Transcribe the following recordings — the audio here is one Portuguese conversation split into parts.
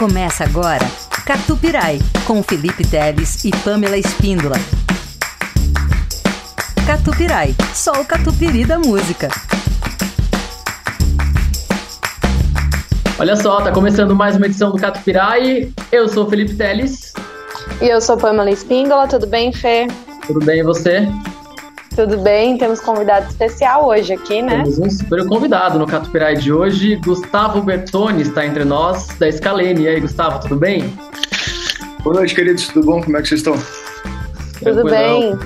Começa agora Catupirai, com Felipe Teles e Pamela Espíndola. Catupirai, só o catupiry da música. Olha só, tá começando mais uma edição do Catupirai. Eu sou o Felipe Teles. E eu sou Pamela Espíndola, tudo bem, Fê? Tudo bem e você? Tudo bem, temos convidado especial hoje aqui, né? Temos um super convidado no Catupirai de hoje. Gustavo Bertoni está entre nós, da Scalene. E aí, Gustavo, tudo bem? Boa noite, queridos, tudo bom? Como é que vocês estão? Tudo bem.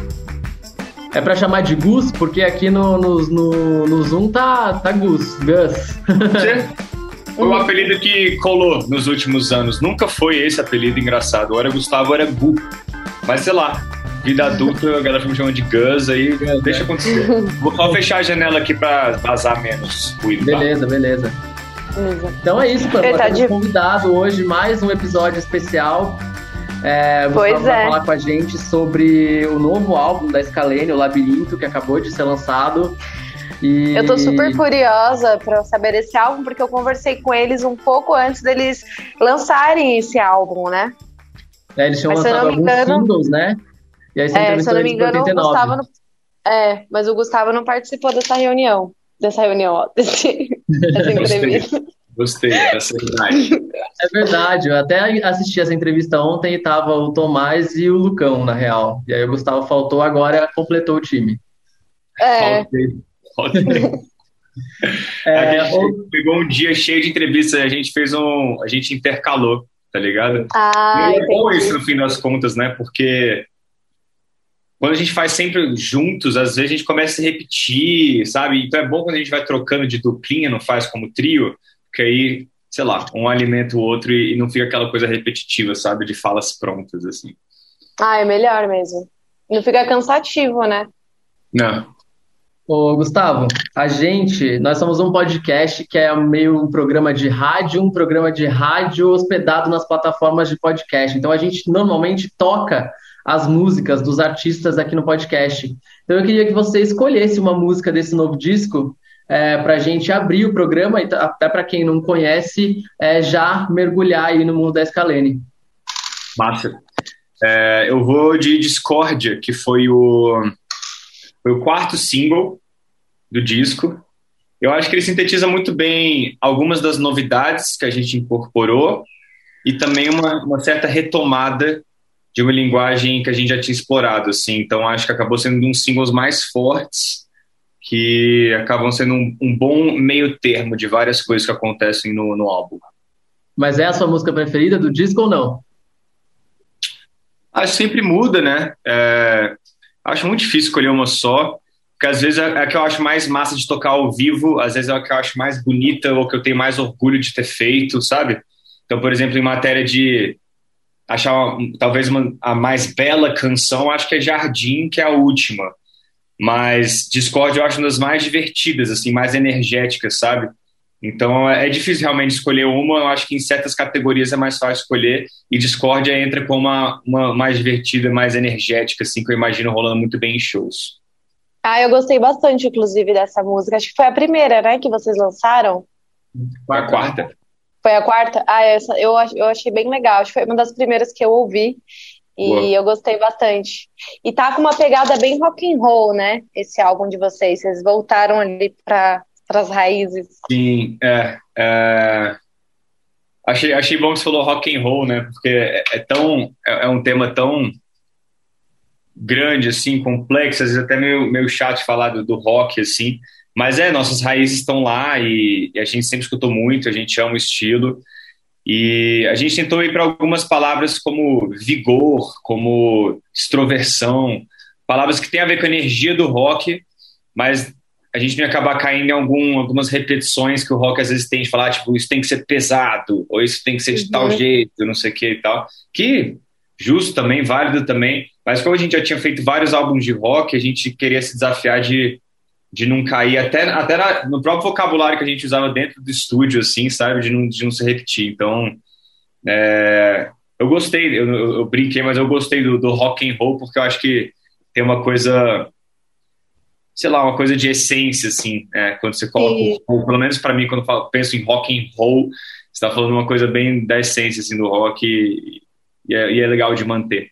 É pra chamar de Gus, porque aqui no, no, no, no Zoom tá, tá Gus, Gus. Foi um apelido que colou nos últimos anos. Nunca foi esse apelido engraçado. Ou era Gustavo, ou era Gu. Mas sei lá, vida adulta, a galera me chama de Gus, aí deixa acontecer. Vou só fechar a janela aqui pra vazar menos ruído. Beleza, beleza. Então é isso, Pamela. Tá de- convidado hoje mais um episódio especial. É, o Pois vai é. falar com a gente sobre o novo álbum da Scalene, o Labirinto, que acabou de ser lançado. E... Eu tô super curiosa pra saber desse álbum, porque eu conversei com eles um pouco antes deles lançarem esse álbum, né? É, eles tinham Mas lançado alguns engano- singles, né? E aí você É, se eu não me engano, o 89. Gustavo não... É, mas o Gustavo não participou dessa reunião. Dessa reunião, ó. Desse... Dessa entrevista. Gostei dessa idade. É verdade, eu até assisti essa entrevista ontem e tava o Tomás e o Lucão, na real. E aí o Gustavo faltou, agora completou o time. É, Faltei. Faltei. É, a gente pegou um dia cheio de entrevistas, a gente fez um. A gente intercalou, tá ligado? ah, E é bom isso no fim das contas, né? Porque quando a gente faz sempre juntos, às vezes a gente começa a se repetir, sabe? Então é bom quando a gente vai trocando de duplinha, não faz como trio, porque aí, sei lá, um alimenta o outro e, e não fica aquela coisa repetitiva, sabe? De falas prontas, assim. Ah, é melhor mesmo. Não fica cansativo, né? Não. Ô, Gustavo, a gente, nós somos um podcast que é meio um programa de rádio, um programa de rádio hospedado nas plataformas de podcast. Então a gente normalmente toca as músicas dos artistas aqui no podcast. Então eu queria que você escolhesse uma música desse novo disco é, para a gente abrir o programa e até para quem não conhece é, já mergulhar aí no mundo da Scalene. Massa. É, eu vou de Discordia, que foi o, foi o quarto single do disco. Eu acho que ele sintetiza muito bem algumas das novidades que a gente incorporou e também uma, uma certa retomada de uma linguagem que a gente já tinha explorado. Assim. Então, acho que acabou sendo um dos singles mais fortes que acabam sendo um, um bom meio termo de várias coisas que acontecem no, no álbum. Mas é a sua música preferida do disco ou não? Acho que sempre muda, né? É, acho muito difícil escolher uma só, porque às vezes é a que eu acho mais massa de tocar ao vivo, às vezes é a que eu acho mais bonita ou que eu tenho mais orgulho de ter feito, sabe? Então, por exemplo, em matéria de achar uma- talvez uma, a mais bela canção, acho que é Jardim, que é a última. Mas Discord eu acho uma das mais divertidas, assim, mais energéticas, sabe? Então é é difícil realmente escolher uma, eu acho que em certas categorias é mais fácil escolher, e Discordia entra como uma, uma mais divertida, mais energética, assim, que eu imagino rolando muito bem em shows. Ah, eu gostei bastante, inclusive, dessa música. Acho que foi a primeira, né, que vocês lançaram. A quarta. Foi a quarta? Ah, essa eu, eu achei bem legal. Acho que foi uma das primeiras que eu ouvi. E Boa. eu gostei bastante. E tá com uma pegada bem rock and roll, né? Esse álbum de vocês. Vocês voltaram ali para as raízes. Sim, é. é... Achei, achei bom que você falou rock and roll, né? Porque é, é tão é, é um tema tão grande, assim, complexo, às vezes até meio, meio chato de falar do, do rock, assim. Mas é, nossas raízes estão lá e, e a gente sempre escutou muito, a gente ama o estilo. E a gente tentou ir para algumas palavras como vigor, como extroversão, palavras que têm a ver com a energia do rock, mas a gente não ia acabar caindo em algum, algumas repetições que o rock às vezes tem de falar, tipo, isso tem que ser pesado, ou isso tem que ser de Uhum. tal jeito, não sei o que e tal. Que justo também, válido também, mas como a gente já tinha feito vários álbuns de rock, a gente queria se desafiar de, de não cair, até, até na- no próprio vocabulário que a gente usava dentro do estúdio, assim, sabe, de não, de não se repetir. Então, é, eu gostei, eu, eu, eu brinquei, mas eu gostei do, do rock and roll, porque eu acho que tem uma coisa sei lá, uma coisa de essência, assim, né? quando você coloca, Sim. o, pelo menos para mim, quando eu falo- penso em rock and roll, está falando uma coisa bem da essência assim, do rock e, e, é, e é legal de manter.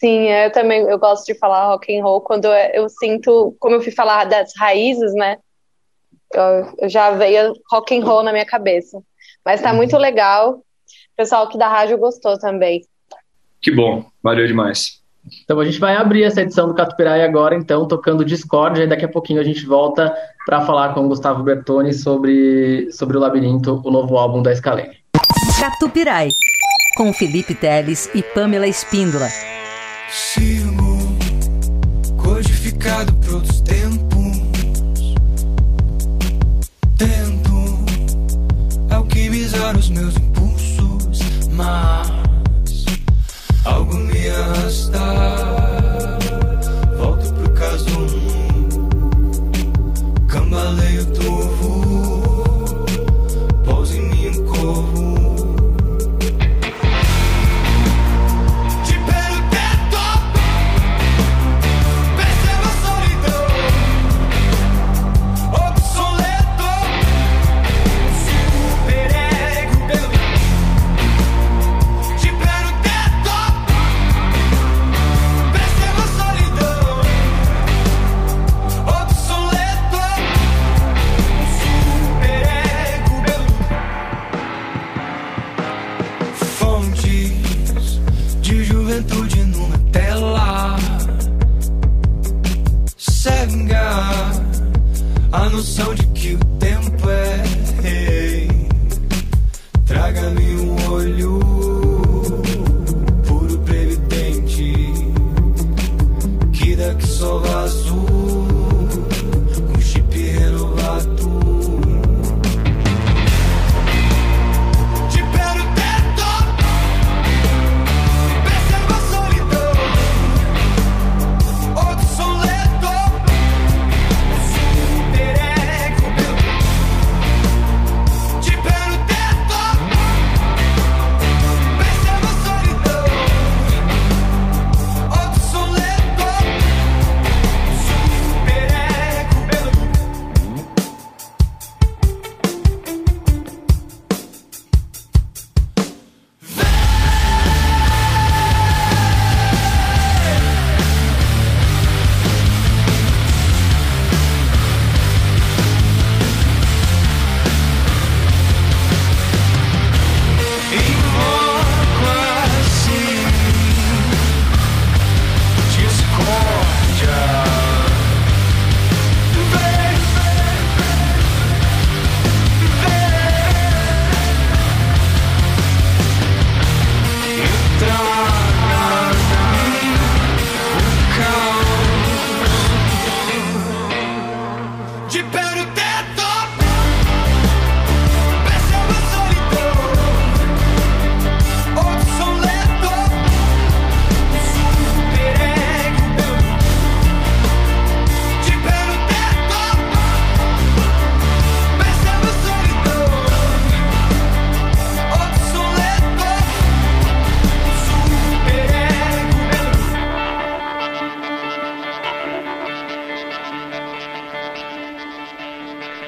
Sim, eu também eu gosto de falar rock and roll quando eu, eu sinto, como eu fui falar das raízes, né? Eu, eu, já veio rock and roll na minha cabeça. Mas tá muito legal. O pessoal aqui da rádio gostou também. Que bom, valeu demais. Então a gente vai abrir essa edição do Catupirai agora, então, tocando Discord, e daqui a pouquinho a gente volta para falar com o Gustavo Bertoni sobre, sobre o Labirinto, o novo álbum da Scalene. Catupirai, com Felipe Teles e Pamela Espíndola. Sigo codificado por outros tempos. Tento alquimizar os meus impulsos, mas algo me arrasta.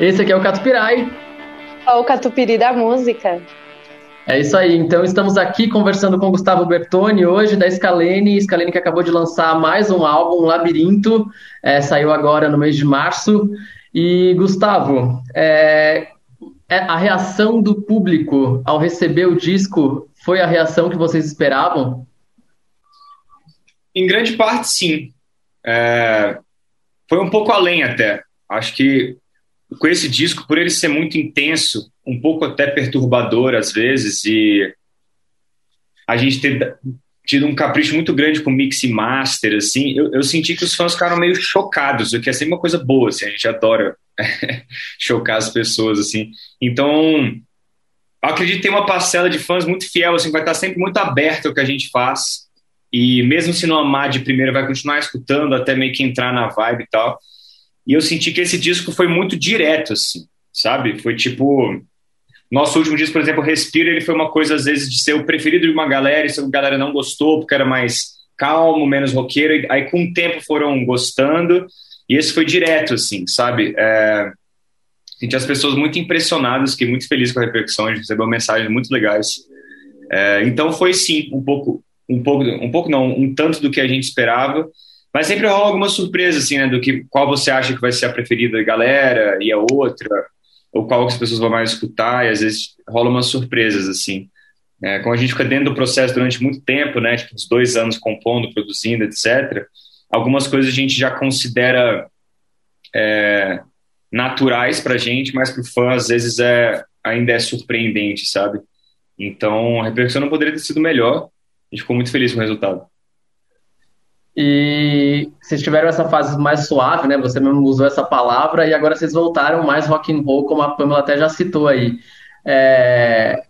Esse aqui é o Catupirai. Ó, o catupiry da música. É isso aí. Então estamos aqui conversando com o Gustavo Bertoni hoje da Scalene. Scalene que acabou de lançar mais um álbum, Labirinto, é, saiu agora no mês de março. E Gustavo, é, é, a reação do público ao receber o disco foi a reação que vocês esperavam? Em grande parte, sim. É, foi um pouco além até. Acho que com esse disco, por ele ser muito intenso, um pouco até perturbador às vezes, e a gente ter tido um capricho muito grande com mix e master, assim, eu, eu senti que os fãs ficaram meio chocados, o que é sempre uma coisa boa, assim, a gente adora chocar as pessoas, assim. Então, acredito que tem uma parcela de fãs muito fiel, assim, vai estar sempre muito aberta ao que a gente faz, e mesmo se não amar de primeira, vai continuar escutando até meio que entrar na vibe e tal. E eu senti que esse disco foi muito direto, assim, sabe? Foi tipo. Nosso último disco, por exemplo, Respira, ele foi uma coisa, às vezes, de ser o preferido de uma galera, e se a galera não gostou, porque era mais calmo, menos roqueiro, aí com o tempo foram gostando, e esse foi direto, assim, sabe? É... senti as pessoas muito impressionadas, fiquei muito feliz com a repercussão, a gente recebeu mensagens muito legais. É, então foi sim, um pouco, um pouco, um pouco não, um tanto do que a gente esperava, mas sempre rola alguma surpresa, assim, né, do que qual você acha que vai ser a preferida da galera e a outra, ou qual que as pessoas vão mais escutar, e às vezes rola umas surpresas, assim. É, como a gente fica dentro do processo durante muito tempo, né, tipo, uns dois anos compondo, produzindo, etc., algumas coisas a gente já considera é, naturais pra gente, mas pro fã, às vezes, é, ainda é surpreendente, sabe? Então, a repercussão não poderia ter sido melhor, a gente ficou muito feliz com o resultado. E vocês tiveram essa fase mais suave, né? Você mesmo usou essa palavra e agora vocês voltaram mais rock and roll, como a Pamela até já citou aí. É...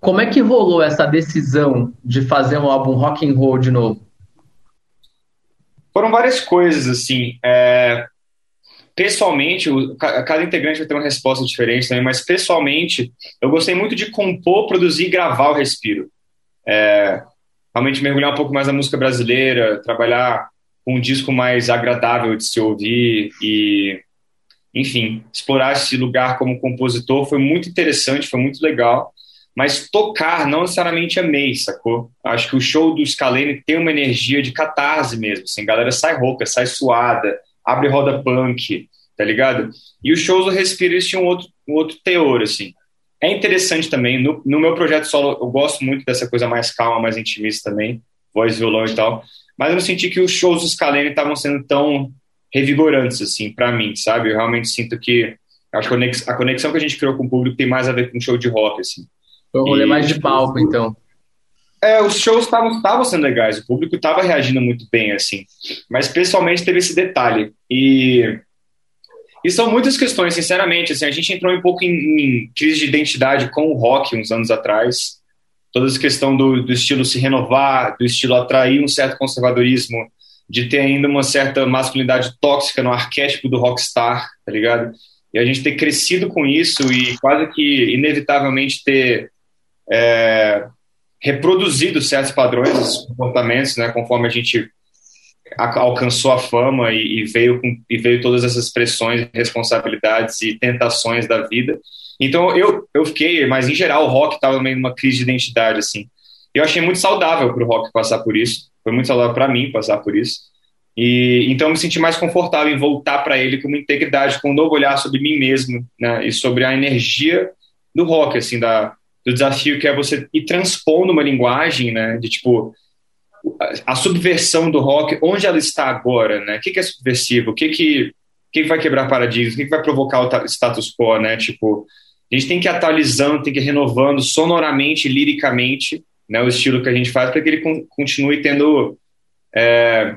Como é que rolou essa decisão de fazer um álbum rock and roll de novo? Foram várias coisas assim. É... Pessoalmente, cada integrante vai ter uma resposta diferente também, mas pessoalmente, eu gostei muito de compor, produzir e gravar o Respiro. É realmente mergulhar um pouco mais na música brasileira, trabalhar com um disco mais agradável de se ouvir e, enfim, explorar esse lugar como compositor foi muito interessante, foi muito legal. Mas tocar não necessariamente amei, sacou? Acho que o show do Scalene tem uma energia de catarse mesmo, assim, a galera sai rouca, sai suada, abre roda punk, tá ligado? E os shows do Respiro eles tinham outro, um outro teor, assim. É interessante também, no, no, meu projeto solo, eu gosto muito dessa coisa mais calma, mais intimista também, voz, violão e tal, mas eu não senti que os shows do Scalene estavam sendo tão revigorantes, assim, para mim, sabe? Eu realmente sinto que acho que a conexão que a gente criou com o público tem mais a ver com um show de rock, assim. Foi um rolê mais de palco, então. É, os shows estavam sendo legais, o público estava reagindo muito bem, assim, mas pessoalmente teve esse detalhe. E e são muitas questões, sinceramente. Assim, a gente entrou um pouco em, em, crise de identidade com o rock uns anos atrás. Toda essa questão do, do estilo se renovar, do estilo atrair um certo conservadorismo, de ter ainda uma certa masculinidade tóxica no arquétipo do rockstar, tá ligado? E a gente ter crescido com isso e quase que inevitavelmente ter é, reproduzido certos padrões, comportamentos, né, conforme a gente alcançou a fama e, e, veio com, e veio todas essas pressões, responsabilidades e tentações da vida. Então eu, eu fiquei, mas em geral o rock estava meio numa crise de identidade assim. Eu achei muito saudável para o rock passar por isso. Foi muito saudável para mim passar por isso. E então eu me senti mais confortável em voltar para ele com uma integridade, com um novo olhar sobre mim mesmo, né, e sobre a energia do rock, assim, da do desafio que é você ir transpondo uma linguagem, né, de tipo a subversão do rock, onde ela está agora, né? O que, é subversivo? O que que, que, vai quebrar paradigmas? O que vai provocar o status quo, né? Tipo, a gente tem que ir atualizando, tem que ir renovando sonoramente, liricamente, né? O estilo que a gente faz para que ele continue tendo é,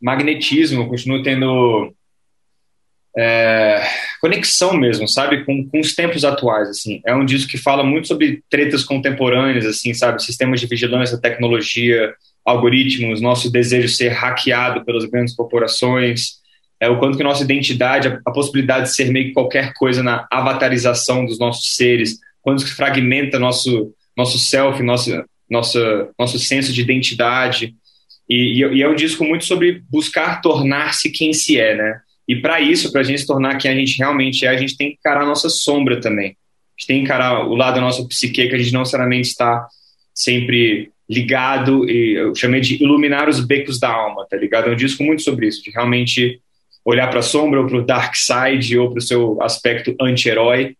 magnetismo, continue tendo é, conexão mesmo, sabe, com, com os tempos atuais, assim. É um disco que fala muito sobre tretas contemporâneas, assim, sabe, sistemas de vigilância, tecnologia, algoritmos, nosso desejo de ser hackeado pelas grandes corporações, é o quanto que nossa identidade, a, a possibilidade de ser meio que qualquer coisa na avatarização dos nossos seres, quanto que fragmenta nosso nosso self, nosso nosso nosso senso de identidade. E, e, e é um disco muito sobre buscar tornar-se quem se é, né? E para isso, para a gente se tornar quem a gente realmente é, a gente tem que encarar a nossa sombra também. A gente tem que encarar o lado da nossa psique que a gente não necessariamente está sempre ligado, e eu chamei de iluminar os becos da alma, tá ligado? É um disco muito sobre isso, de realmente olhar para a sombra ou para o dark side ou para o seu aspecto anti-herói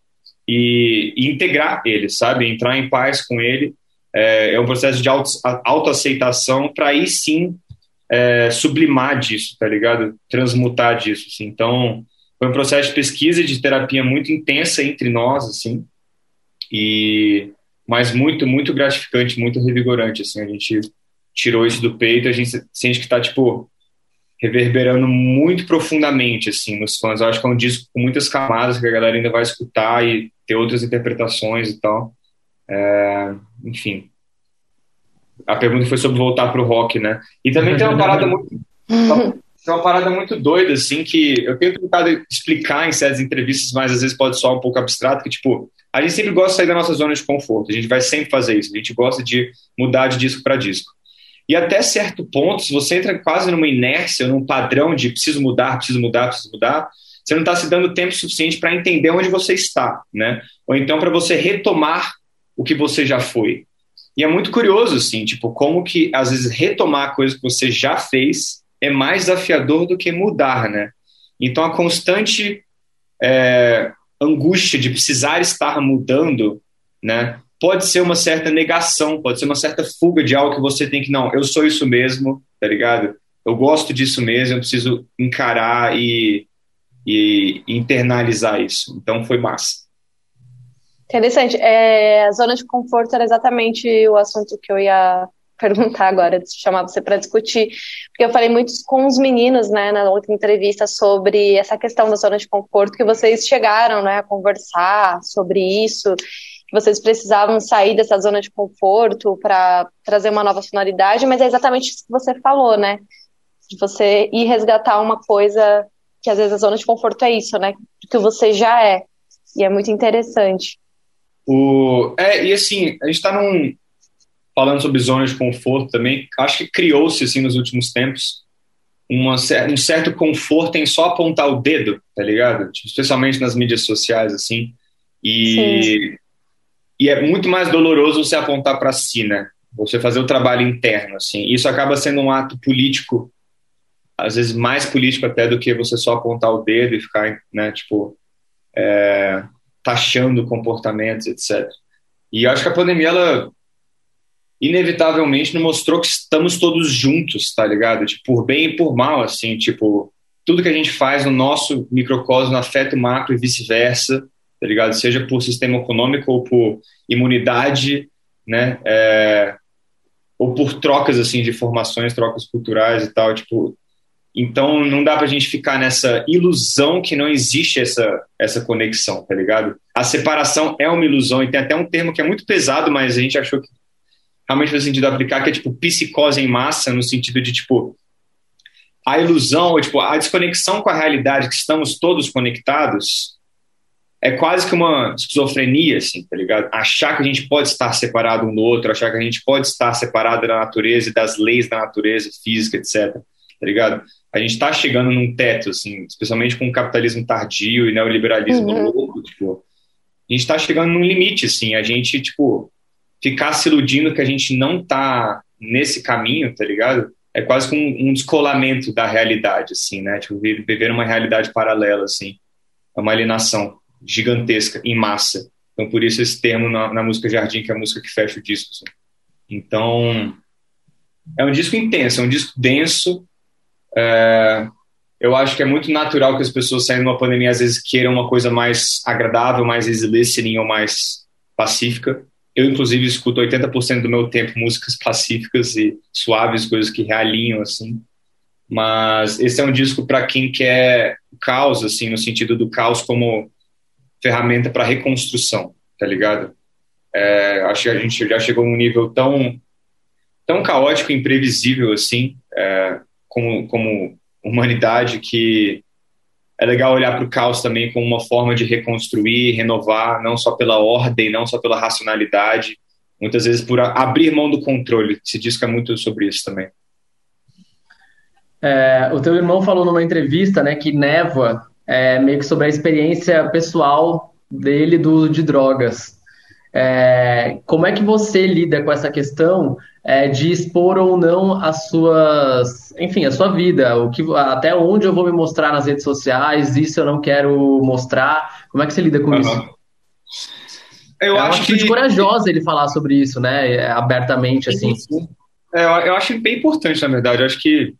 e, e, integrar ele, sabe? Entrar em paz com ele. É, é um processo de auto, autoaceitação para aí sim é, sublimar disso, tá ligado? Transmutar disso, assim. Então, foi um processo de pesquisa e de terapia muito intensa entre nós, assim, e mas muito, muito gratificante, muito revigorante, assim. A gente tirou isso do peito, a gente sente que tá, tipo, reverberando muito profundamente, assim, nos fãs. Eu acho que é um disco com muitas camadas que a galera ainda vai escutar e ter outras interpretações e tal. É, enfim, a pergunta foi sobre voltar para o rock, né? E também tem uma parada muito. Tem uma parada muito doida, assim, que eu tenho tentado explicar em certas entrevistas, mas às vezes pode soar um pouco abstrato, que, tipo, a gente sempre gosta de sair da nossa zona de conforto, a gente vai sempre fazer isso, a gente gosta de mudar de disco para disco. E até certo ponto, se você entra quase numa inércia, num padrão de preciso mudar, preciso mudar, preciso mudar, você não está se dando tempo suficiente para entender onde você está, né? Ou então para você retomar o que você já foi. E é muito curioso, assim, tipo, como que às vezes retomar coisas que você já fez é mais desafiador do que mudar, né? Então a constante é, angústia de precisar estar mudando, né? Pode ser uma certa negação, pode ser uma certa fuga de algo que você tem que, não, eu sou isso mesmo, tá ligado? Eu gosto disso mesmo, eu preciso encarar e, e internalizar isso. Então foi massa. Interessante. É, a zona de conforto era exatamente o assunto que eu ia perguntar agora, chamar você para discutir, porque eu falei muito com os meninos, né, na outra entrevista sobre essa questão da zona de conforto, que vocês chegaram, né, a conversar sobre isso, que vocês precisavam sair dessa zona de conforto para trazer uma nova sonoridade, mas é exatamente isso que você falou, né, de você ir resgatar uma coisa que às vezes a zona de conforto é isso, né, que você já é, e é muito interessante. O, é, e assim, a gente está num. Falando sobre zonas de conforto também, acho que criou-se, assim, nos últimos tempos, uma, um certo conforto em só apontar o dedo, tá ligado? Tipo, especialmente nas mídias sociais, assim. E, e é muito mais doloroso você apontar para si, né? Você fazer o trabalho interno, assim. Isso acaba sendo um ato político, às vezes mais político até do que você só apontar o dedo e ficar, né, tipo. É, taxando comportamentos, etc. E acho que a pandemia, ela inevitavelmente nos mostrou que estamos todos juntos, tá ligado? Tipo, por bem e por mal, assim, tipo, tudo que a gente faz no nosso microcosmo afeta o macro e vice-versa, tá ligado? Seja por sistema econômico ou por imunidade, né? É, ou por trocas, assim, de informações, trocas culturais e tal, tipo, então não dá pra gente ficar nessa ilusão que não existe essa, essa conexão, tá ligado? A separação é uma ilusão e tem até um termo que é muito pesado, mas a gente achou que realmente faz sentido aplicar, que é tipo psicose em massa, no sentido de tipo a ilusão, ou, tipo, a desconexão com a realidade, que estamos todos conectados, é quase que uma esquizofrenia, assim, tá ligado? Achar que a gente pode estar separado um do outro, achar que a gente pode estar separado da natureza e das leis da natureza física, etc. Tá ligado? a gente está chegando num teto, assim, especialmente com o capitalismo tardio e neoliberalismo uhum. louco, tipo, a gente está chegando num limite, assim, a gente, tipo, ficar se iludindo que a gente não está nesse caminho, tá ligado? É quase como um, um descolamento da realidade, assim, né? Tipo, viver uma realidade paralela, assim, é uma alienação gigantesca, em massa. Então, por isso esse termo na, na música Jardim, que é a música que fecha o disco, assim. Então, é um disco intenso, é um disco denso, é, eu acho que é muito natural que as pessoas saindo de uma pandemia às vezes queiram uma coisa mais agradável, mais easy listening ou mais pacífica. Eu, inclusive, escuto 80% do meu tempo músicas pacíficas e suaves, coisas que realinham, assim. Mas esse é um disco para quem quer caos, assim, no sentido do caos como ferramenta para reconstrução, tá ligado? É, acho que a gente já chegou num nível tão, tão caótico e imprevisível, assim, é, como, como humanidade que é legal olhar para o caos também como uma forma de reconstruir, renovar, não só pela ordem, não só pela racionalidade, muitas vezes por abrir mão do controle. Se diz que é muito sobre isso também. É, o teu irmão falou numa entrevista, né, que névoa é meio que sobre a experiência pessoal dele do uso de drogas. É, como é que você lida com essa questão é, de expor ou não as suas, enfim, a sua vida, o que, até onde eu vou me mostrar nas redes sociais, isso eu não quero mostrar. Como é que você lida com uhum. isso? Eu é acho uma que corajosa ele falar sobre isso, né, é, abertamente assim. É, eu acho bem importante, na verdade. Eu acho que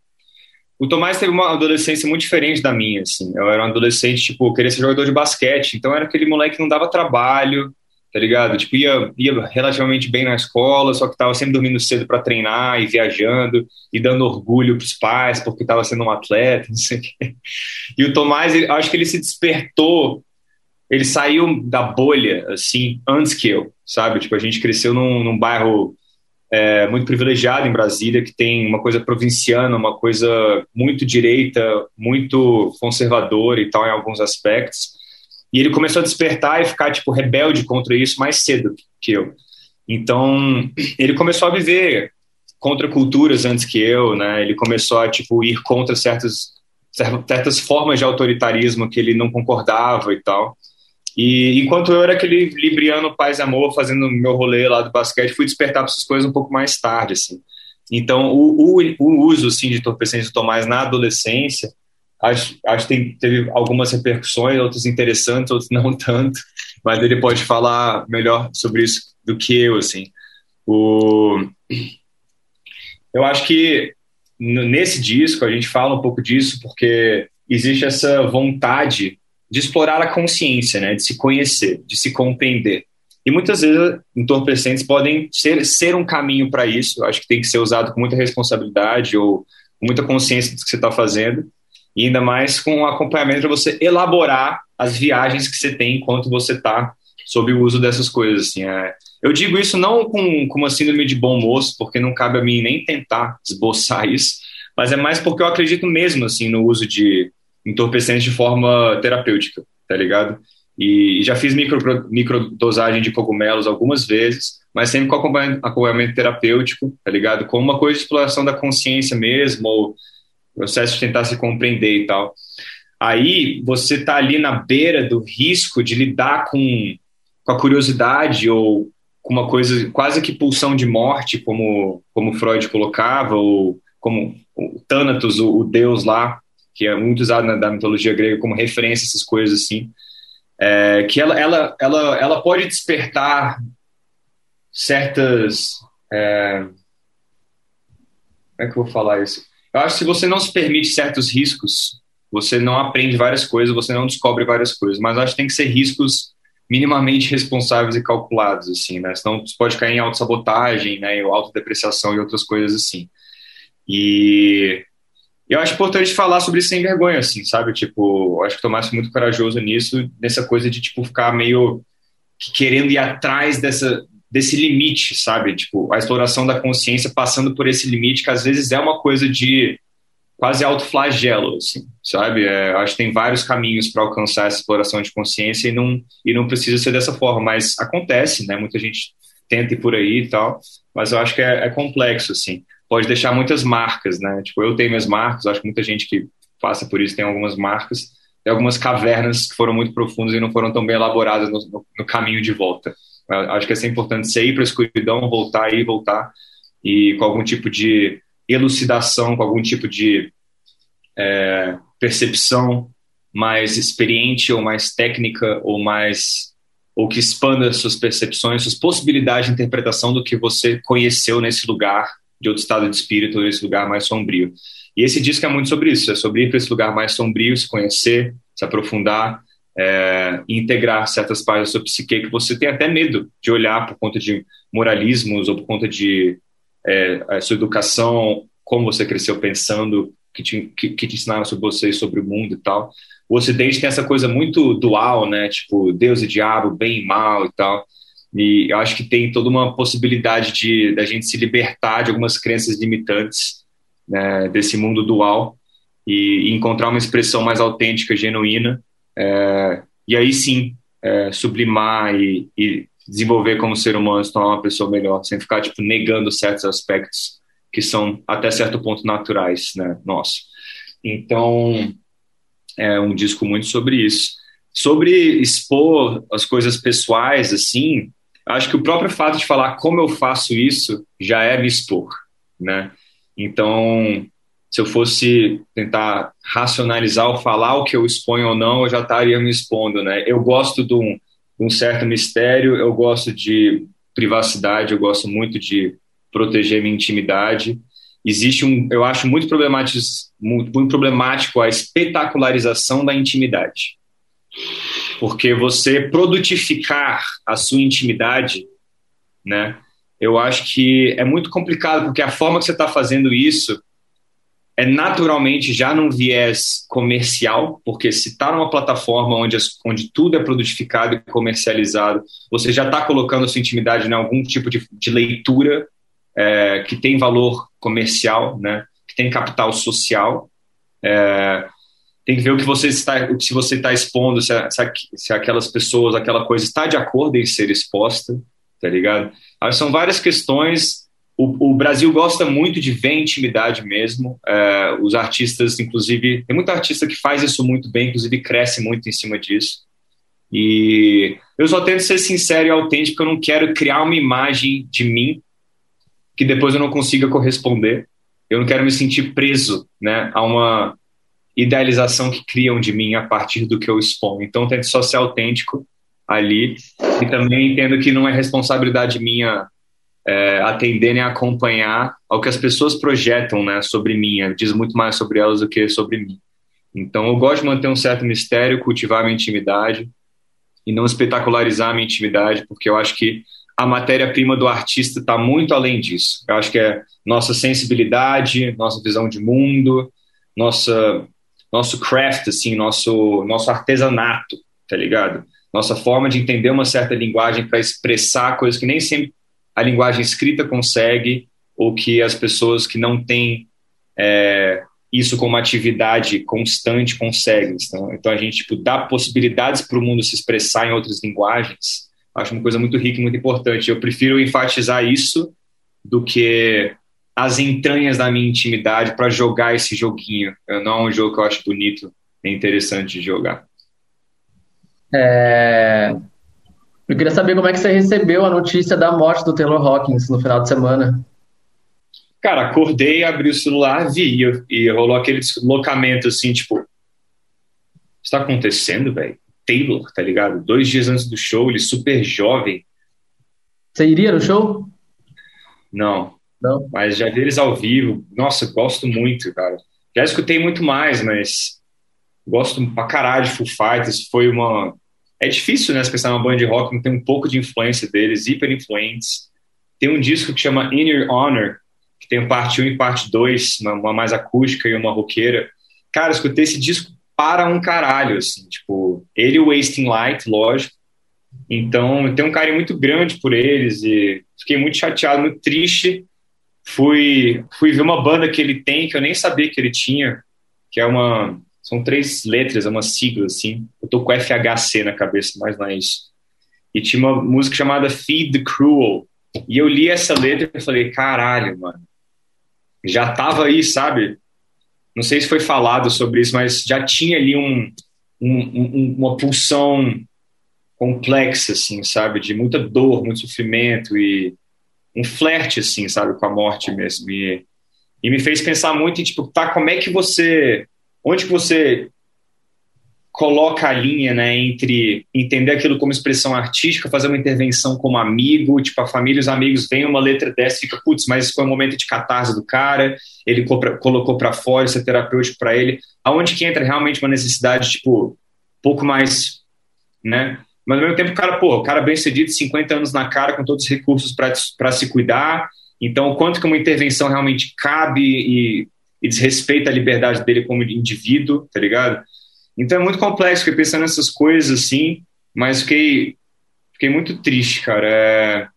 o Tomás teve uma adolescência muito diferente da minha, assim. Eu era um adolescente, tipo, queria ser jogador de basquete, então era aquele moleque que não dava trabalho, tá ligado? Tipo, ia, ia relativamente bem na escola, só que tava sempre dormindo cedo para treinar e viajando e dando orgulho pros pais porque tava sendo um atleta, não sei o quê. E o Tomás, ele, acho que ele se despertou, ele saiu da bolha, assim, antes que eu, sabe? Tipo, a gente cresceu num, num bairro é, muito privilegiado em Brasília, que tem uma coisa provinciana, uma coisa muito direita, muito conservadora e tal em alguns aspectos. E ele começou a despertar e ficar, tipo, rebelde contra isso mais cedo que eu. Então, ele começou a viver contra culturas antes que eu, né? Ele começou a, tipo, ir contra certos certas formas de autoritarismo que ele não concordava e tal. E enquanto eu era aquele libriano paz e amor, fazendo meu rolê lá do basquete, fui despertar para essas coisas um pouco mais tarde, assim. Então, o, o, o uso, assim, de entorpecentes e tomais na adolescência, acho, acho que tem, teve algumas repercussões, outras interessantes, outras não tanto, mas ele pode falar melhor sobre isso do que eu, assim. O... Eu acho que nesse disco a gente fala um pouco disso porque existe essa vontade de explorar a consciência, né, de se conhecer, de se compreender. E muitas vezes entorpecentes podem ser, ser um caminho para isso. Eu acho que tem que ser usado com muita responsabilidade ou com muita consciência do que você está fazendo. E ainda mais com acompanhamento para você elaborar as viagens que você tem enquanto você está sob o uso dessas coisas. Assim, é, eu digo isso não com, com uma síndrome de bom moço, porque não cabe a mim nem tentar esboçar isso, mas é mais porque eu acredito mesmo assim no uso de entorpecentes de forma terapêutica, tá ligado? E já fiz micro, microdosagem de cogumelos algumas vezes, mas sempre com acompanhamento, acompanhamento terapêutico, tá ligado? Com uma coisa de exploração da consciência mesmo, ou processo de tentar se compreender e tal. Aí você tá ali na beira do risco de lidar com, com a curiosidade ou com uma coisa quase que pulsão de morte, como, como Freud colocava, ou como o Thanatos, o, o deus lá, que é muito usado na, da mitologia grega como referência a essas coisas assim, é, que ela, ela, ela, ela pode despertar certas. É, como é que eu vou falar isso? Eu acho que se você não se permite certos riscos, você não aprende várias coisas, você não descobre várias coisas, mas acho que tem que ser riscos minimamente responsáveis e calculados, assim, né? Senão você pode cair em autossabotagem, né? Ou autodepreciação e outras coisas assim. E eu acho importante falar sobre isso sem vergonha, assim, sabe? Tipo, acho que o Tomás foi muito corajoso nisso, nessa coisa de, tipo, ficar meio querendo ir atrás dessa, desse limite, sabe? Tipo, a exploração da consciência passando por esse limite, que às vezes é uma coisa de quase autoflagelo, assim, sabe? É, acho que tem vários caminhos para alcançar essa exploração de consciência e não, e não precisa ser dessa forma, mas acontece, né? Muita gente tenta ir por aí e tal, mas eu acho que é, é complexo, assim pode deixar muitas marcas, né? Tipo, eu tenho minhas marcas, acho que muita gente que passa por isso tem algumas marcas, tem algumas cavernas que foram muito profundas e não foram tão bem elaboradas no, no, no caminho de volta. Acho que é importante você ir para a escuridão, voltar e voltar, e com algum tipo de elucidação, com algum tipo de é, percepção mais experiente ou mais técnica ou mais ou que expanda suas percepções, suas possibilidades de interpretação do que você conheceu nesse lugar de outro estado de espírito nesse lugar mais sombrio. E esse disco é muito sobre isso, é sobre ir para esse lugar mais sombrio, se conhecer, se aprofundar é, integrar certas partes da sua psique que você tem até medo de olhar por conta de moralismos ou por conta de é, a sua educação, como você cresceu pensando, que te, que, que te ensinaram sobre você e sobre o mundo e tal. O Ocidente tem essa coisa muito dual, né? Tipo, Deus e diabo, bem e mal e tal. E eu acho que tem toda uma possibilidade de da gente se libertar de algumas crenças limitantes né, desse mundo dual e, e, encontrar uma expressão mais autêntica, genuína. É, e aí sim, é, sublimar e, e, desenvolver como ser humano, se tornar uma pessoa melhor, sem ficar tipo negando certos aspectos que são até certo ponto naturais, né, nosso. Então, é um disco muito sobre isso. Sobre expor as coisas pessoais, assim, acho que o próprio fato de falar como eu faço isso já é me expor, né? Então, se eu fosse tentar racionalizar ou falar o que eu exponho ou não, eu já estaria me expondo, né? Eu gosto de um, um certo mistério, eu gosto de privacidade, eu gosto muito de proteger minha intimidade. Existe um, eu acho muito problemático, muito problemático a espetacularização da intimidade porque você produtificar a sua intimidade, né? Eu acho que é muito complicado, porque a forma que você está fazendo isso é naturalmente já num viés comercial, porque se está numa plataforma onde, onde tudo é produtificado e comercializado, você já está colocando sua intimidade em algum tipo de, de leitura é, que tem valor comercial, né? que tem capital social. É, tem que ver o que você está, se você está expondo, se, se, se aquelas pessoas, aquela coisa está de acordo em ser exposta, tá ligado? São várias questões o, o, Brasil gosta muito de ver intimidade mesmo. É, os artistas, inclusive, tem muito artista que faz isso muito bem, inclusive cresce muito em cima disso. E eu só tento ser sincero e autêntico, eu não quero criar uma imagem de mim que depois eu não consiga corresponder. Eu não quero me sentir preso né, a uma idealização que criam de mim a partir do que eu exponho. Então, eu tento só ser autêntico ali e também entendo que não é responsabilidade minha é, atender nem acompanhar ao que as pessoas projetam né, sobre mim. Diz muito mais sobre elas do que sobre mim. Então, eu gosto de manter um certo mistério, cultivar a minha intimidade e não espetacularizar a minha intimidade, porque eu acho que a matéria-prima do artista está muito além disso. Eu acho que é nossa sensibilidade, nossa visão de mundo, nossa nosso craft, assim, nosso nosso artesanato, tá ligado? Nossa forma de entender uma certa linguagem para expressar coisas que nem sempre a linguagem escrita consegue ou que as pessoas que não têm é, isso como atividade constante conseguem. Então, então a gente tipo, dá possibilidades para o mundo se expressar em outras linguagens. Acho uma coisa muito rica e muito importante. Eu prefiro enfatizar isso do que as entranhas da minha intimidade para jogar esse joguinho. Não é um jogo que eu acho bonito e interessante de jogar. É, eu queria saber como é que você recebeu a notícia da morte do Taylor Hawkins no final de semana. Cara, acordei, abri o celular, vi e, e rolou aquele deslocamento assim, tipo, está acontecendo, velho? Taylor, tá ligado? Dois dias antes do show, ele super jovem. Você iria no show? Não. Não. Mas já vi eles ao vivo. Nossa, gosto muito, cara. Já escutei muito mais, mas gosto pra caralho de Foo Fighters. Foi uma é difícil, né, se pensar numa banda de rock, não tem um pouco de influência deles, hiper influentes. Tem um disco que chama Inner Honor, que tem parte 1 e parte 2, uma, uma mais acústica e uma roqueira. Cara, eu escutei esse disco para um caralho, assim, tipo, ele e o Wasting Light, lógico. Então, tenho um carinho muito grande por eles e fiquei muito chateado, muito triste. Fui, fui ver uma banda que ele tem, que eu nem sabia que ele tinha, que é uma são três letras, é uma sigla, assim. Eu tô com FHC na cabeça, mas não é isso. E tinha uma música chamada Feed the Cruel. E eu li essa letra e falei, caralho, mano. Já tava aí, sabe? Não sei se foi falado sobre isso, mas já tinha ali um, um, um, uma pulsão complexa, assim, sabe? De muita dor, muito sofrimento e um flerte, assim, sabe? Com a morte mesmo. E, e me fez pensar muito em, tipo, tá, como é que você onde que você coloca a linha né, entre entender aquilo como expressão artística, fazer uma intervenção como amigo, tipo, a família os amigos veem uma letra dessa e fica, putz, mas foi um momento de catarse do cara, ele colocou para fora, isso é terapêutico para ele. Aonde que entra realmente uma necessidade, tipo, pouco mais, né? Mas ao mesmo tempo, o cara, pô, o cara bem cedido, 50 anos na cara, com todos os recursos para se cuidar, então, quanto que uma intervenção realmente cabe e e desrespeita a liberdade dele como indivíduo, tá ligado? Então é muito complexo, fiquei pensando nessas coisas assim, mas fiquei, fiquei muito triste, cara. É...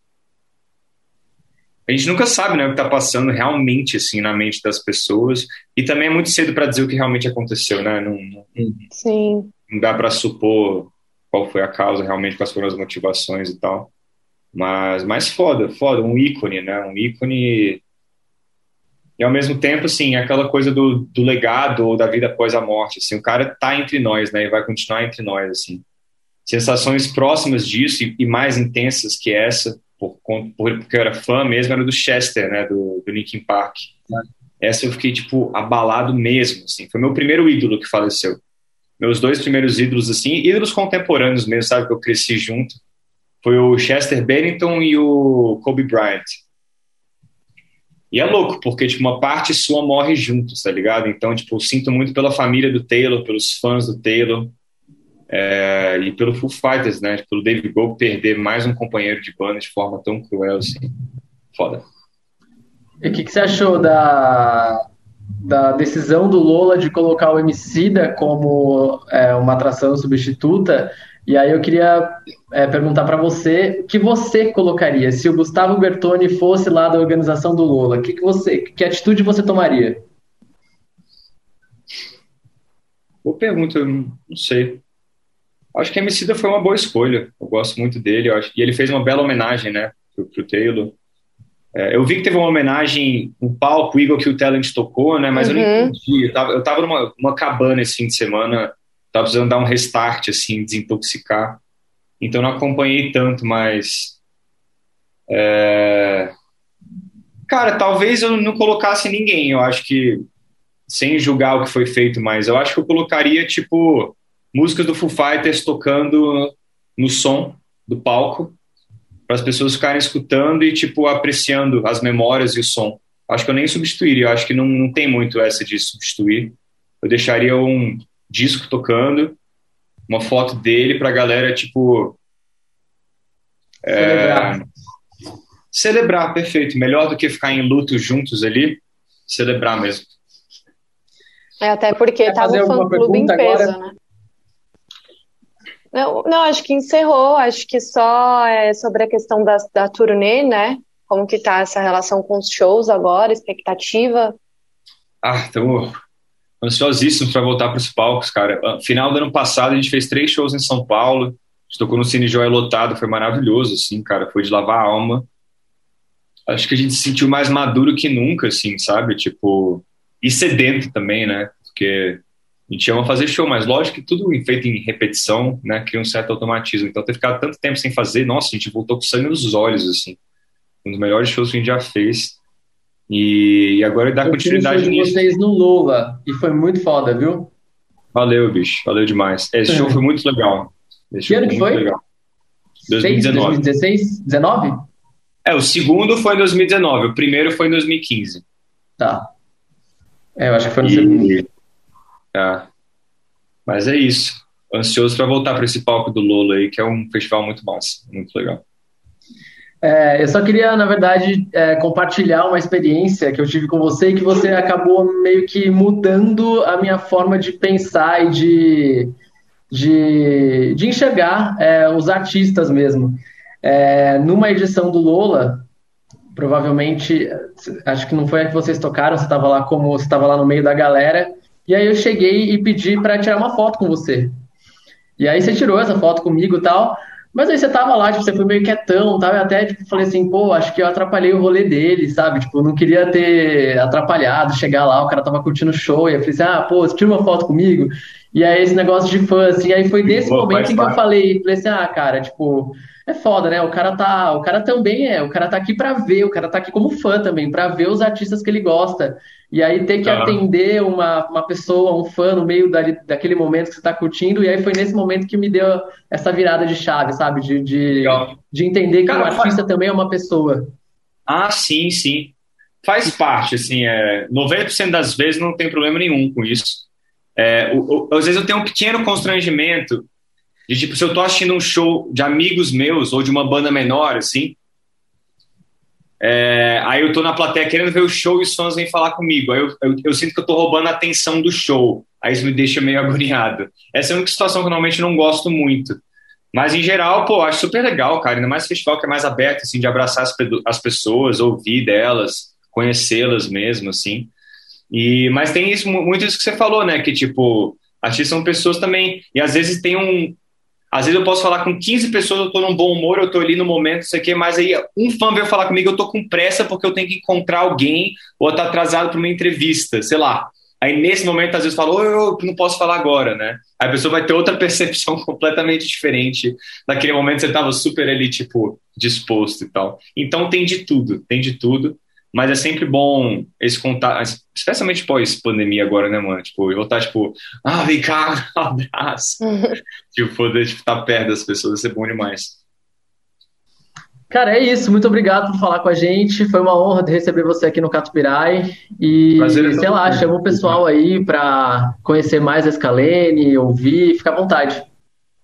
A gente nunca sabe né, o que está passando realmente assim na mente das pessoas e também é muito cedo para dizer o que realmente aconteceu, né? Não, não, Sim. não dá para supor qual foi a causa realmente, quais foram as motivações e tal. Mas, mas foda, foda, um ícone, né? Um ícone e ao mesmo tempo, assim, aquela coisa do, do legado ou da vida após a morte, assim, o cara tá entre nós, né, e vai continuar entre nós, assim. Sensações próximas disso e, e mais intensas que essa, por, por, porque eu era fã mesmo, era do Chester, né, do, do Linkin Park. Essa eu fiquei, tipo, abalado mesmo, assim. Foi meu primeiro ídolo que faleceu. Meus dois primeiros ídolos, assim, ídolos contemporâneos mesmo, sabe, que eu cresci junto, foi o Chester Bennington e o Kobe Bryant. E é louco, porque, tipo, uma parte sua morre junto, tá ligado? Então, tipo, sinto muito pela família do Taylor, pelos fãs do Taylor, é, e pelo Foo Fighters, né? Pelo David Gold perder mais um companheiro de banda de forma tão cruel, assim. Foda. E o que, que, você achou da, da decisão do Lola de colocar o Emicida como é, uma atração substituta e aí eu queria é, perguntar para você o que você colocaria se o Gustavo Bertoni fosse lá da organização do Lula. Que, que você, que atitude você tomaria? Boa pergunta, eu não sei. Acho que a Emicida foi uma boa escolha. Eu gosto muito dele. Acho, e ele fez uma bela homenagem, né, pro, pro Taylor. É, eu vi que teve uma homenagem, um palco, o Eagle que o Talent tocou, né? Mas uhum. eu não uhum. entendi. Eu tava, eu tava numa, numa cabana esse fim de semana, tava precisando dar um restart, assim, desintoxicar. Então não acompanhei tanto, mas. É... Cara, talvez eu não colocasse ninguém. Eu acho que, sem julgar o que foi feito, mas eu acho que eu colocaria, tipo, músicas do Foo Fighters tocando no som do palco para as pessoas ficarem escutando e tipo apreciando as memórias e o som. Acho que eu nem substituiria, eu acho que não, não tem muito essa de substituir. Eu deixaria um disco tocando, uma foto dele para a galera tipo celebrar. É, celebrar, perfeito. Melhor do que ficar em luto juntos ali, celebrar mesmo. É, até porque Quer tava um fã-clube em peso, agora? né? Não, não, acho que encerrou. Acho que só é sobre a questão da, da turnê, né? Como que tá essa relação com os shows agora, expectativa? Ah, estamos ansiosíssimos para voltar para os palcos, cara. Ah, final do ano passado a gente fez três shows em São Paulo. A gente tocou no Cine Joia lotado, foi maravilhoso, assim, cara. Foi de lavar a alma. Acho que a gente se sentiu mais maduro que nunca, assim, sabe? Tipo, e sedento também, né? Porque a gente ama fazer show, mas lógico que tudo feito em repetição, né, cria um certo automatismo. Então, ter ficado tanto tempo sem fazer, nossa, a gente voltou com sangue nos olhos, assim. Um dos melhores shows que a gente já fez. E, e agora dá continuidade nisso. vocês no Lula, e foi muito foda, viu? Valeu, bicho, valeu demais. Esse show foi muito legal. Esse que ano que foi? Legal. 2019. 2016? 19? É, o segundo foi em 2019, o primeiro foi em 2015. Tá. É, eu acho que foi no e... segundo. É. Mas é isso. Ansioso para voltar para esse palco do Lola aí, que é um festival muito massa, muito legal. É, eu só queria, na verdade, é, compartilhar uma experiência que eu tive com você e que você acabou meio que mudando a minha forma de pensar e de, de, de enxergar é, os artistas mesmo. É, numa edição do Lola, provavelmente, acho que não foi a que vocês tocaram, você estava lá como você estava lá no meio da galera, e aí eu cheguei e pedi para tirar uma foto com você. E aí você tirou essa foto comigo e tal. Mas aí você tava lá, tipo, você foi meio quietão, tal, e até, tipo, falei assim, pô, acho que eu atrapalhei o rolê dele, sabe? Tipo, não queria ter atrapalhado, chegar lá, o cara tava curtindo o show, e eu falei assim, ah, pô, tira uma foto comigo. E aí esse negócio de fã, assim, aí foi nesse momento em que eu falei, falei assim, ah, cara, tipo, é foda, né? O cara tá, o cara também é, o cara tá aqui para ver, o cara tá aqui como fã também, para ver os artistas que ele gosta. E aí ter que ah. atender uma, uma pessoa, um fã no meio dali, daquele momento que você tá curtindo, e aí foi nesse momento que me deu essa virada de chave, sabe? De, de, de entender que cara, o artista faz... também é uma pessoa. Ah, sim, sim. Faz parte, assim, é, 90% das vezes não tem problema nenhum com isso. É, o, o, às vezes eu tenho um pequeno constrangimento de tipo, se eu tô assistindo um show de amigos meus ou de uma banda menor, assim, é, aí eu tô na plateia querendo ver o show e os fãs vêm falar comigo. Aí eu, eu, eu, sinto que eu tô roubando a atenção do show. Aí isso me deixa meio agoniado. Essa é a única situação que eu normalmente não gosto muito. Mas em geral, pô, acho super legal, cara. Ainda mais festival que é mais aberto, assim, de abraçar as, as pessoas, ouvir delas, conhecê-las mesmo, assim. E, mas tem isso, muito isso que você falou, né? Que, tipo, artistas são pessoas também. E às vezes tem um, às vezes eu posso falar com 15 pessoas, eu tô num bom humor, eu tô ali no momento, isso aqui, mas aí um fã veio falar comigo, eu tô com pressa porque eu tenho que encontrar alguém ou tá atrasado para uma entrevista, sei lá. Aí nesse momento, às vezes, falou, eu não posso falar agora, né? Aí a pessoa vai ter outra percepção completamente diferente. Naquele momento você tava super ali, tipo, disposto e tal. Então tem de tudo, tem de tudo. Mas é sempre bom esse contato, especialmente pós-pandemia agora, né, mano? Tipo, eu voltar, tipo, ah, vem cá, um abraço. tipo, poder tipo, estar perto das pessoas, vai ser bom demais. Cara, é isso. Muito obrigado por falar com a gente. Foi uma honra receber você aqui no Catupirai. E, Prazer, sei lá, chama o pessoal aí para conhecer mais a Scalene, ouvir, fica à vontade.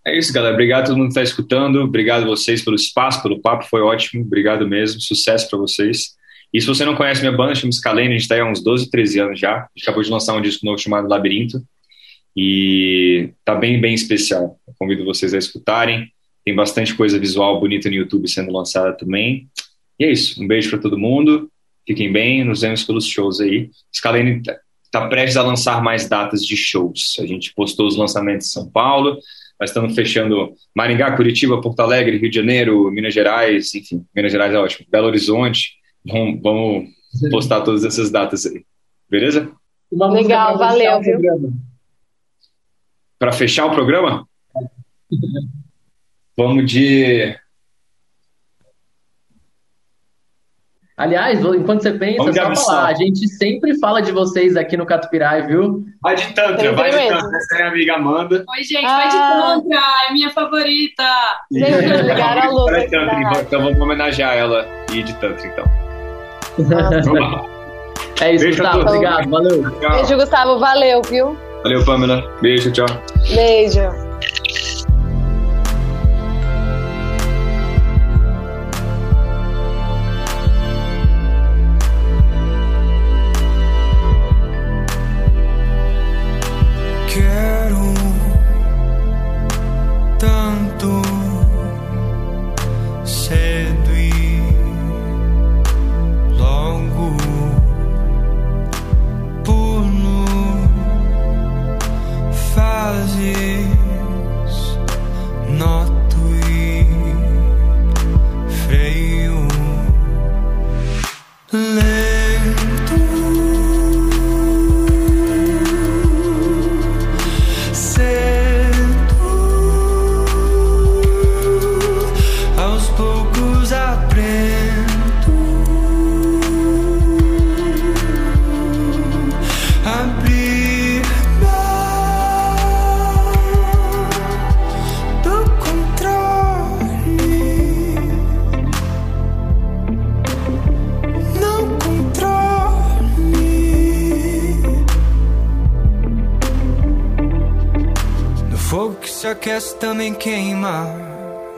É isso, galera. Obrigado a todo mundo que está escutando. Obrigado a vocês pelo espaço, pelo papo. Foi ótimo. Obrigado mesmo. Sucesso para vocês. E se você não conhece minha banda, chama Scalene, a gente está aí há uns 12, 13 anos já. A gente acabou de lançar um disco novo chamado Labirinto. E tá bem, bem especial. Eu convido vocês a escutarem. Tem bastante coisa visual bonita no YouTube sendo lançada também. E é isso. Um beijo para todo mundo. Fiquem bem. Nos vemos pelos shows aí. Scalene está prestes a lançar mais datas de shows. A gente postou os lançamentos em São Paulo. Nós estamos fechando Maringá, Curitiba, Porto Alegre, Rio de Janeiro, Minas Gerais, enfim, Minas Gerais é ótimo, Belo Horizonte, Vamos, vamos postar todas essas datas aí. Beleza? Legal, valeu, viu? Para fechar o programa? Vamos de. Aliás, enquanto você pensa, Vamos só falar, a gente sempre fala de vocês aqui no Catupirai, viu? Vai de Tantra, vai de. Tantra. Essa é a minha amiga Amanda. Oi, gente, Ah. vai de Tantra, é minha favorita. Gente, ligaram a então vamos homenagear ela e de Tantra, então. Nossa. Vamos lá. É isso, Beijo Gustavo. Obrigado, valeu. Tchau. Beijo, Gustavo. Valeu, viu? Valeu, Pamela. Beijo, tchau. Beijo. Aquece também queima.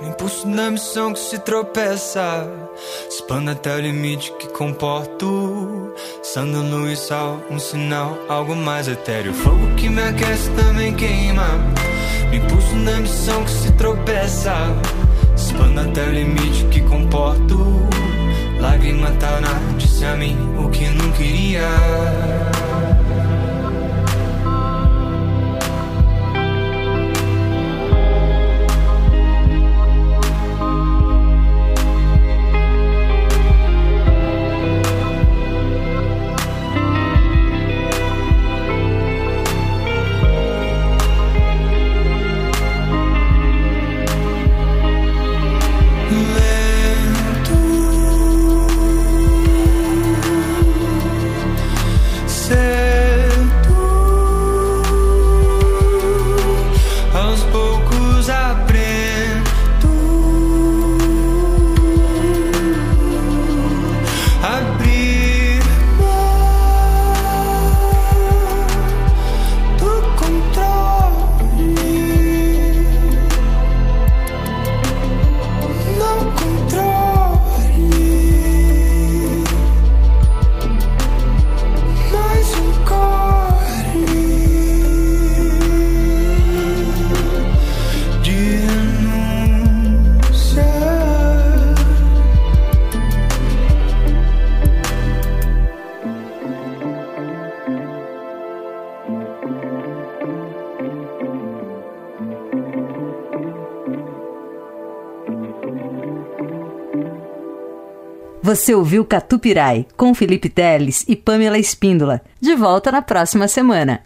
No impulso da missão que se tropeça. Expanda até o limite que comporto. Sando luz, sal, um sinal, algo mais etéreo. Fogo que me aquece também queima. No impulso da missão que se tropeça. Expanda até o limite que comporto. Lágrima Taná disse a mim o que não queria Você ouviu Catupirai com Felipe Teles e Pamela Espíndola. De volta na próxima semana.